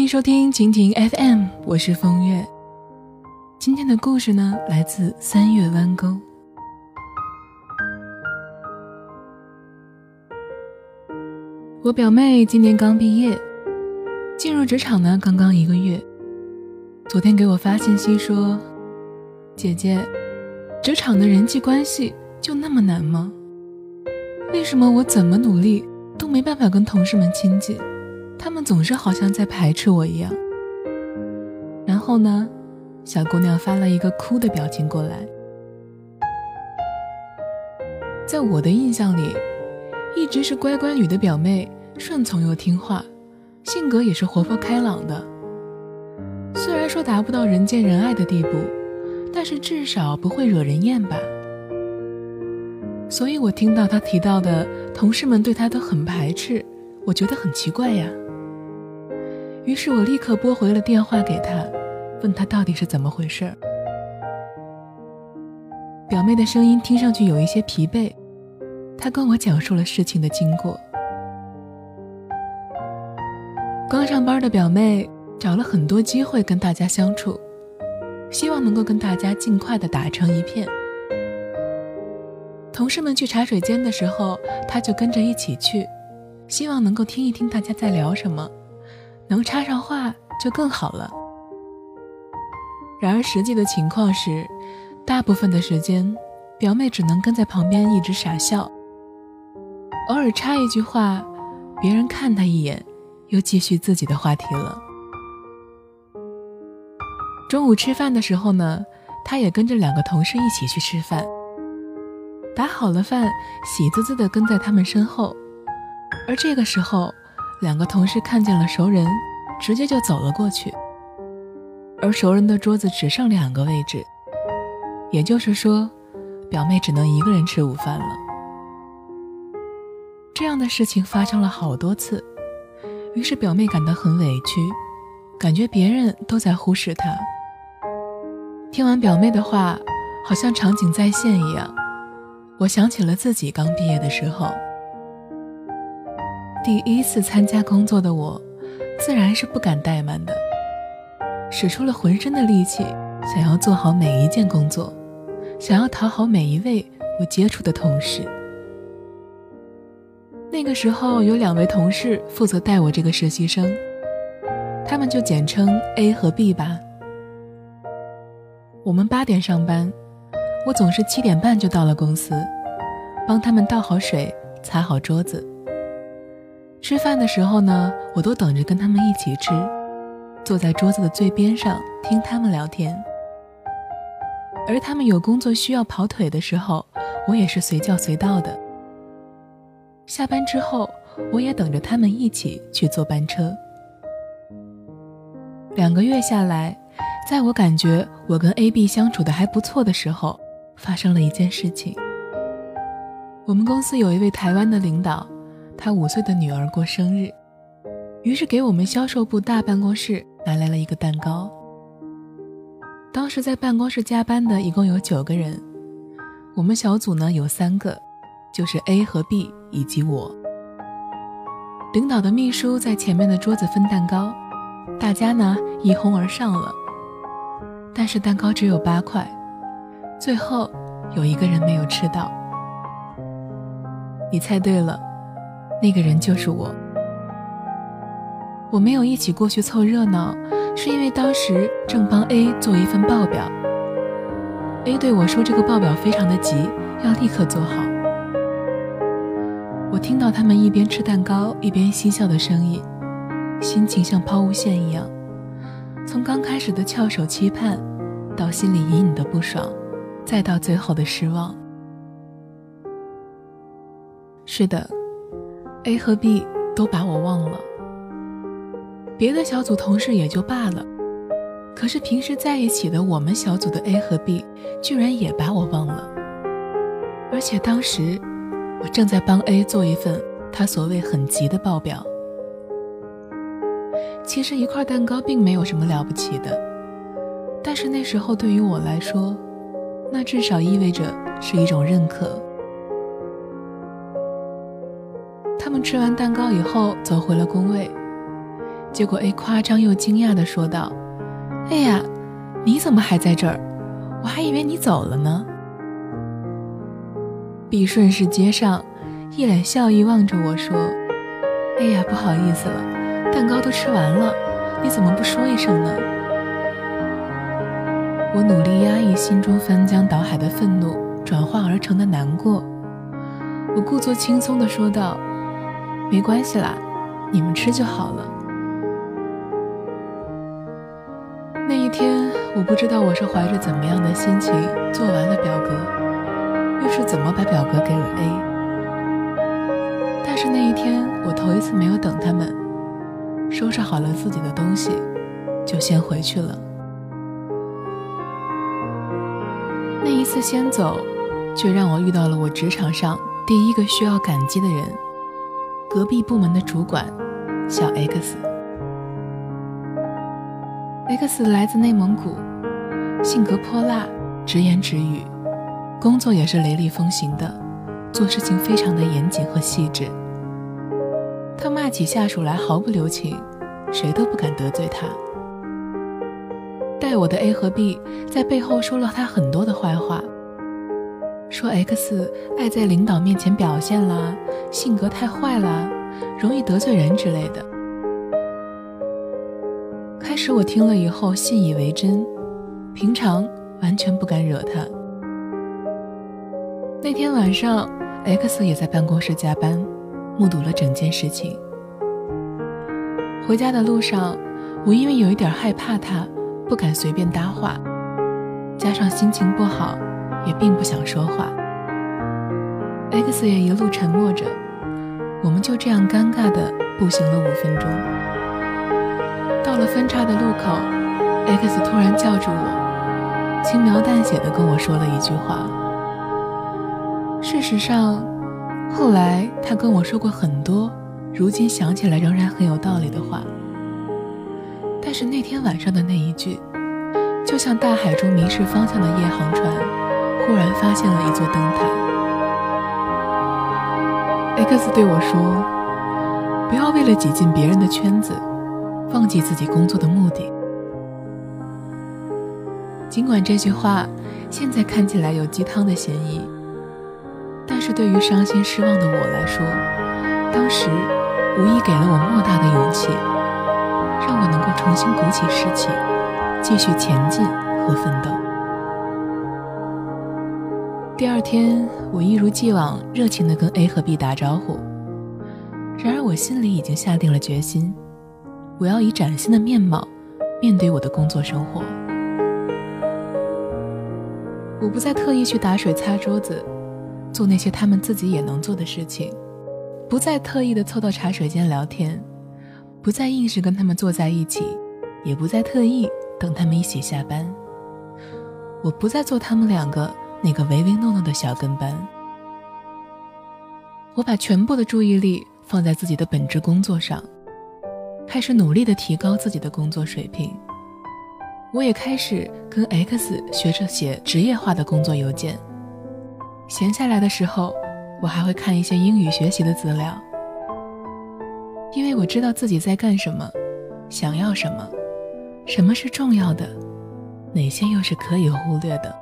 欢迎收听蜻蜓 FM，我是风月。今天的故事呢，来自三月弯钩。我表妹今年刚毕业，进入职场呢刚刚一个月。昨天给我发信息说：“姐姐，职场的人际关系就那么难吗？为什么我怎么努力都没办法跟同事们亲近？”他们总是好像在排斥我一样。然后呢，小姑娘发了一个哭的表情过来。在我的印象里，一直是乖乖女的表妹，顺从又听话，性格也是活泼开朗的。虽然说达不到人见人爱的地步，但是至少不会惹人厌吧。所以我听到她提到的同事们对她都很排斥，我觉得很奇怪呀。于是我立刻拨回了电话给他，问他到底是怎么回事儿。表妹的声音听上去有一些疲惫，她跟我讲述了事情的经过。刚上班的表妹找了很多机会跟大家相处，希望能够跟大家尽快的打成一片。同事们去茶水间的时候，她就跟着一起去，希望能够听一听大家在聊什么。能插上话就更好了。然而实际的情况是，大部分的时间，表妹只能跟在旁边一直傻笑。偶尔插一句话，别人看她一眼，又继续自己的话题了。中午吃饭的时候呢，她也跟着两个同事一起去吃饭。打好了饭，喜滋滋的跟在他们身后。而这个时候，两个同事看见了熟人，直接就走了过去。而熟人的桌子只剩两个位置，也就是说，表妹只能一个人吃午饭了。这样的事情发生了好多次，于是表妹感到很委屈，感觉别人都在忽视她。听完表妹的话，好像场景再现一样，我想起了自己刚毕业的时候。第一次参加工作的我，自然是不敢怠慢的，使出了浑身的力气，想要做好每一件工作，想要讨好每一位我接触的同事。那个时候有两位同事负责带我这个实习生，他们就简称 A 和 B 吧。我们八点上班，我总是七点半就到了公司，帮他们倒好水，擦好桌子。吃饭的时候呢，我都等着跟他们一起吃，坐在桌子的最边上听他们聊天。而他们有工作需要跑腿的时候，我也是随叫随到的。下班之后，我也等着他们一起去坐班车。两个月下来，在我感觉我跟 A、B 相处的还不错的时候，发生了一件事情。我们公司有一位台湾的领导。他五岁的女儿过生日，于是给我们销售部大办公室拿来了一个蛋糕。当时在办公室加班的一共有九个人，我们小组呢有三个，就是 A 和 B 以及我。领导的秘书在前面的桌子分蛋糕，大家呢一哄而上了。但是蛋糕只有八块，最后有一个人没有吃到。你猜对了。那个人就是我。我没有一起过去凑热闹，是因为当时正帮 A 做一份报表。A 对我说：“这个报表非常的急，要立刻做好。”我听到他们一边吃蛋糕一边嬉笑的声音，心情像抛物线一样，从刚开始的翘首期盼，到心里隐隐的不爽，再到最后的失望。是的。A 和 B 都把我忘了，别的小组同事也就罢了，可是平时在一起的我们小组的 A 和 B 居然也把我忘了。而且当时我正在帮 A 做一份他所谓很急的报表。其实一块蛋糕并没有什么了不起的，但是那时候对于我来说，那至少意味着是一种认可。他们吃完蛋糕以后走回了工位，结果 A 夸张又惊讶地说道：“哎呀，你怎么还在这儿？我还以为你走了呢。”B 顺势接上，一脸笑意望着我说：“哎呀，不好意思了，蛋糕都吃完了，你怎么不说一声呢？”我努力压抑心中翻江倒海的愤怒，转化而成的难过。我故作轻松地说道：“没关系啦，你们吃就好了。”那一天，我不知道我是怀着怎么样的心情做完了表格，又是怎么把表格给了 A。但是那一天，我头一次没有等他们，收拾好了自己的东西，就先回去了。那一次先走，却让我遇到了我职场上第一个需要感激的人——隔壁部门的主管小 X。X 来自内蒙古，性格泼辣，直言直语，工作也是雷厉风行的，做事情非常的严谨和细致。他骂起下属来毫不留情，谁都不敢得罪他。带我的 A 和 B 在背后说了他很多的坏话，说 X 爱在领导面前表现啦，性格太坏啦，容易得罪人之类的。开始我听了以后信以为真，平常完全不敢惹他。那天晚上，X 也在办公室加班，目睹了整件事情。回家的路上，我因为有一点害怕他。不敢随便搭话，加上心情不好，也并不想说话。X 也一路沉默着，我们就这样尴尬的步行了五分钟。到了分岔的路口，X 突然叫住我，轻描淡写的跟我说了一句话。事实上，后来他跟我说过很多，如今想起来仍然很有道理的话。但是那天晚上的那一句，就像大海中迷失方向的夜航船，忽然发现了一座灯塔。X 对我说：“不要为了挤进别人的圈子，忘记自己工作的目的。”尽管这句话现在看起来有鸡汤的嫌疑，但是对于伤心失望的我来说，当时无疑给了我莫大的勇气。让我能够重新鼓起士气，继续前进和奋斗。第二天，我一如既往热情地跟 A 和 B 打招呼。然而，我心里已经下定了决心，我要以崭新的面貌面对我的工作生活。我不再特意去打水、擦桌子，做那些他们自己也能做的事情，不再特意的凑到茶水间聊天。不再硬是跟他们坐在一起，也不再特意等他们一起下班。我不再做他们两个那个唯唯诺诺的小跟班。我把全部的注意力放在自己的本职工作上，开始努力的提高自己的工作水平。我也开始跟 X 学着写职业化的工作邮件。闲下来的时候，我还会看一些英语学习的资料。因为我知道自己在干什么，想要什么，什么是重要的，哪些又是可以忽略的。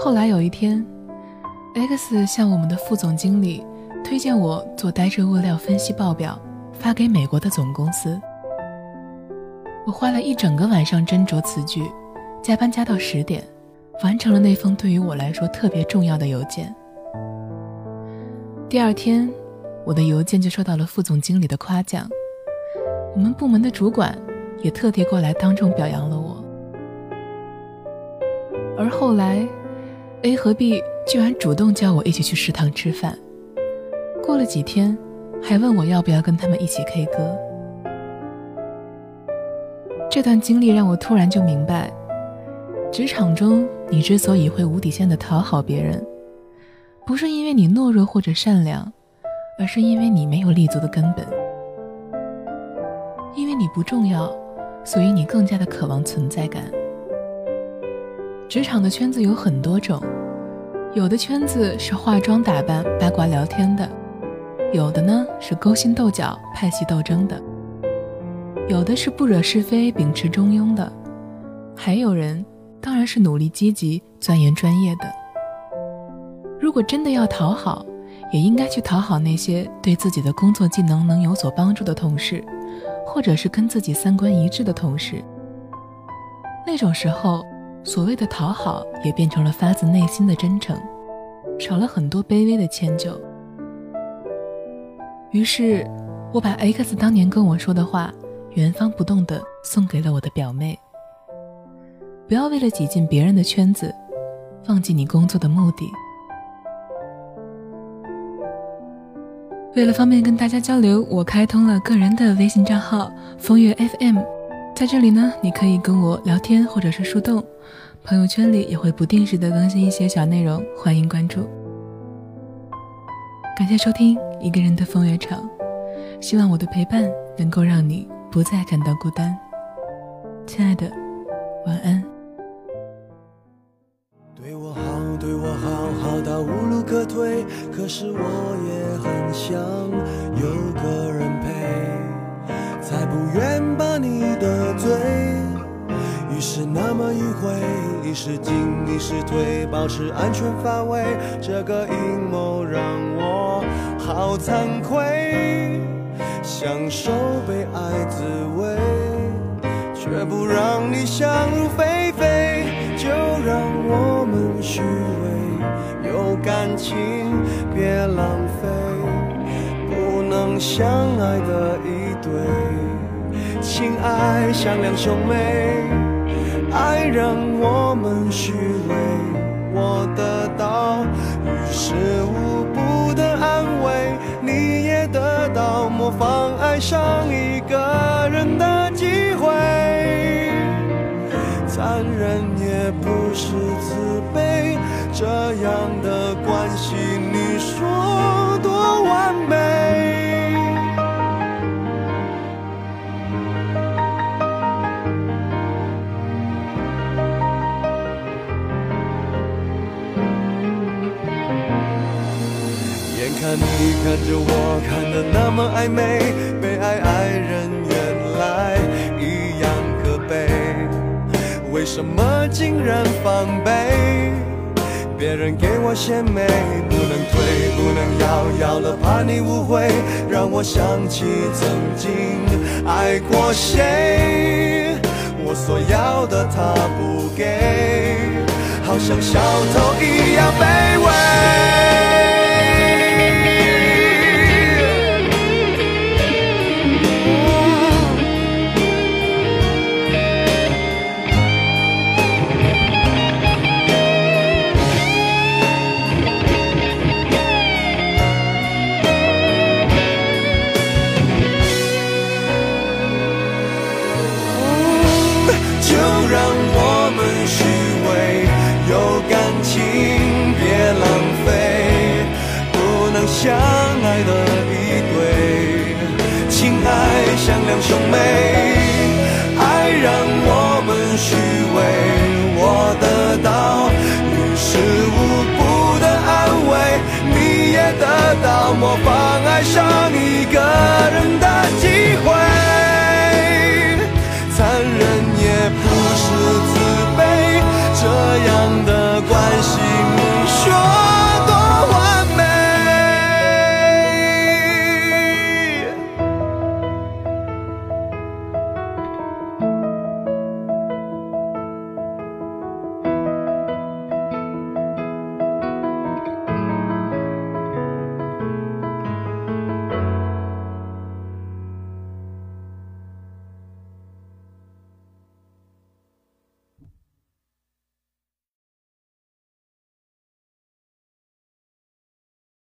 后来有一天，X 向我们的副总经理推荐我做呆滞物料分析报表，发给美国的总公司。我花了一整个晚上斟酌词句，加班加到十点，完成了那封对于我来说特别重要的邮件。第二天。我的邮件就受到了副总经理的夸奖，我们部门的主管也特地过来当众表扬了我。而后来，A 和 B 居然主动叫我一起去食堂吃饭，过了几天，还问我要不要跟他们一起 K 歌。这段经历让我突然就明白，职场中你之所以会无底线的讨好别人，不是因为你懦弱或者善良。而是因为你没有立足的根本，因为你不重要，所以你更加的渴望存在感。职场的圈子有很多种，有的圈子是化妆打扮、八卦聊天的，有的呢是勾心斗角、派系斗争的，有的是不惹是非、秉持中庸的，还有人当然是努力积极、钻研专业的。如果真的要讨好，也应该去讨好那些对自己的工作技能能有所帮助的同事，或者是跟自己三观一致的同事。那种时候，所谓的讨好也变成了发自内心的真诚，少了很多卑微的迁就。于是，我把 X 当年跟我说的话原封不动的送给了我的表妹。不要为了挤进别人的圈子，忘记你工作的目的。为了方便跟大家交流，我开通了个人的微信账号“风月 FM”。在这里呢，你可以跟我聊天或者是树洞，朋友圈里也会不定时的更新一些小内容，欢迎关注。感谢收听一个人的风月场，希望我的陪伴能够让你不再感到孤单。亲爱的，晚安。对我好，对我好，好到无路可退，可是我也很想有个人，才不愿把你得罪。于是那么迂回，一时进一时退，保持安全范围。这个阴谋让我好惭愧，享受被爱滋味，却不让你想入非非。就让我们虚伪，有感情别浪费，相爱的一对，情爱像两兄妹，爱让我们虚伪，我得到于事无补的安慰，你也得到模仿爱上一个人的机会，残忍。也不是慈悲，这样的别人给我献媚，不能推，不能要，要了怕你误会，让我想起曾经爱过谁。我所要的他不给，好像小偷一样卑微。